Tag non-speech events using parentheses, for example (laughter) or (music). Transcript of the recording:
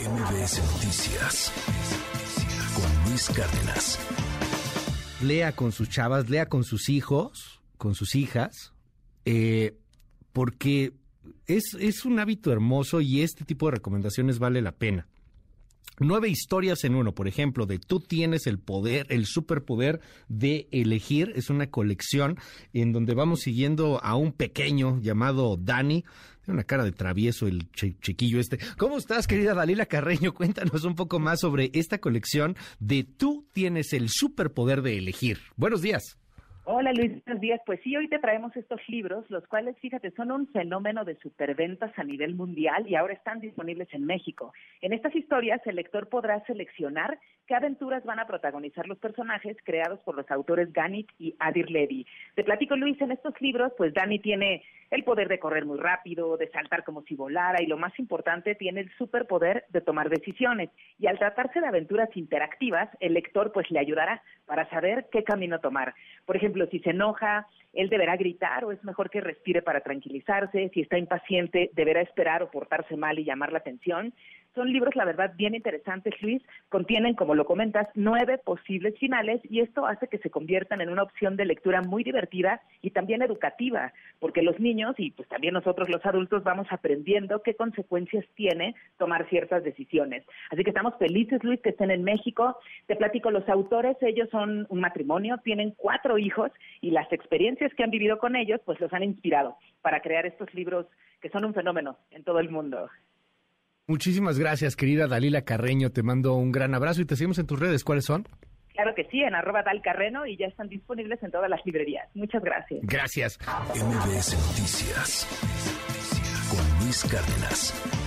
MBS Noticias con Luis Cárdenas. Lea con sus chavas, lea con sus hijos, con sus hijas, eh, porque es, es un hábito hermoso y este tipo de recomendaciones vale la pena. Nueve historias en uno, por ejemplo, de Tú tienes el poder, el superpoder de elegir. Es una colección en donde vamos siguiendo a un pequeño llamado Dani. Tiene una cara de travieso el chiquillo este. ¿Cómo estás, querida Dalila Carreño? (laughs) Cuéntanos un poco más sobre esta colección de Tú tienes el superpoder de elegir. Buenos días. Hola Luis, buenos días. Pues sí, hoy te traemos estos libros, los cuales, fíjate, son un fenómeno de superventas a nivel mundial y ahora están disponibles en México. En estas historias, el lector podrá seleccionar qué aventuras van a protagonizar los personajes creados por los autores Ganit y Adir Levy. Te platico, Luis, en estos libros, pues Dani tiene el poder de correr muy rápido, de saltar como si volara y lo más importante, tiene el superpoder de tomar decisiones. Y al tratarse de aventuras interactivas, el lector pues le ayudará para saber qué camino tomar. Por ejemplo, si se enoja, él deberá gritar o es mejor que respire para tranquilizarse, si está impaciente, deberá esperar o portarse mal y llamar la atención. Son libros, la verdad, bien interesantes, Luis. Contienen, como lo comentas, nueve posibles finales y esto hace que se conviertan en una opción de lectura muy divertida y también educativa, porque los niños y pues también nosotros los adultos vamos aprendiendo qué consecuencias tiene tomar ciertas decisiones. Así que estamos felices, Luis, que estén en México. Te platico, los autores, ellos son un matrimonio, tienen cuatro hijos y las experiencias que han vivido con ellos, pues los han inspirado para crear estos libros que son un fenómeno en todo el mundo. Muchísimas gracias, querida Dalila Carreño. Te mando un gran abrazo y te seguimos en tus redes. ¿Cuáles son? Claro que sí, en arroba dalcarreno y ya están disponibles en todas las librerías. Muchas gracias. Gracias. MBS Noticias con Luis Cárdenas.